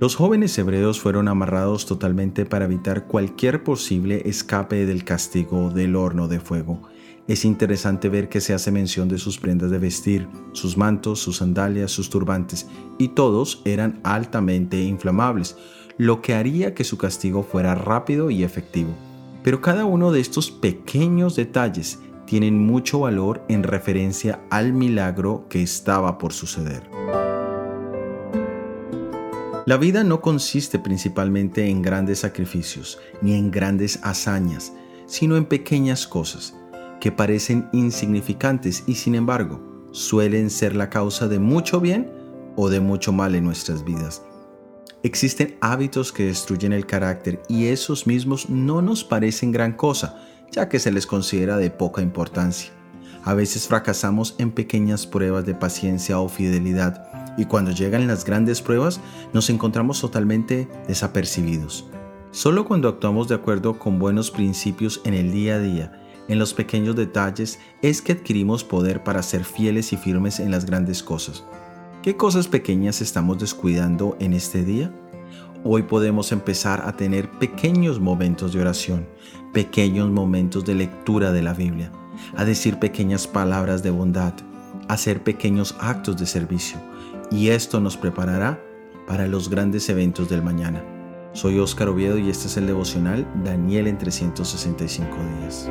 Los jóvenes hebreos fueron amarrados totalmente para evitar cualquier posible escape del castigo del horno de fuego. Es interesante ver que se hace mención de sus prendas de vestir, sus mantos, sus sandalias, sus turbantes, y todos eran altamente inflamables, lo que haría que su castigo fuera rápido y efectivo. Pero cada uno de estos pequeños detalles tienen mucho valor en referencia al milagro que estaba por suceder. La vida no consiste principalmente en grandes sacrificios ni en grandes hazañas, sino en pequeñas cosas que parecen insignificantes y sin embargo suelen ser la causa de mucho bien o de mucho mal en nuestras vidas. Existen hábitos que destruyen el carácter y esos mismos no nos parecen gran cosa, ya que se les considera de poca importancia. A veces fracasamos en pequeñas pruebas de paciencia o fidelidad y cuando llegan las grandes pruebas nos encontramos totalmente desapercibidos. Solo cuando actuamos de acuerdo con buenos principios en el día a día, en los pequeños detalles, es que adquirimos poder para ser fieles y firmes en las grandes cosas. ¿Qué cosas pequeñas estamos descuidando en este día? Hoy podemos empezar a tener pequeños momentos de oración, pequeños momentos de lectura de la Biblia, a decir pequeñas palabras de bondad, a hacer pequeños actos de servicio, y esto nos preparará para los grandes eventos del mañana. Soy Óscar Oviedo y este es el devocional Daniel en 365 días.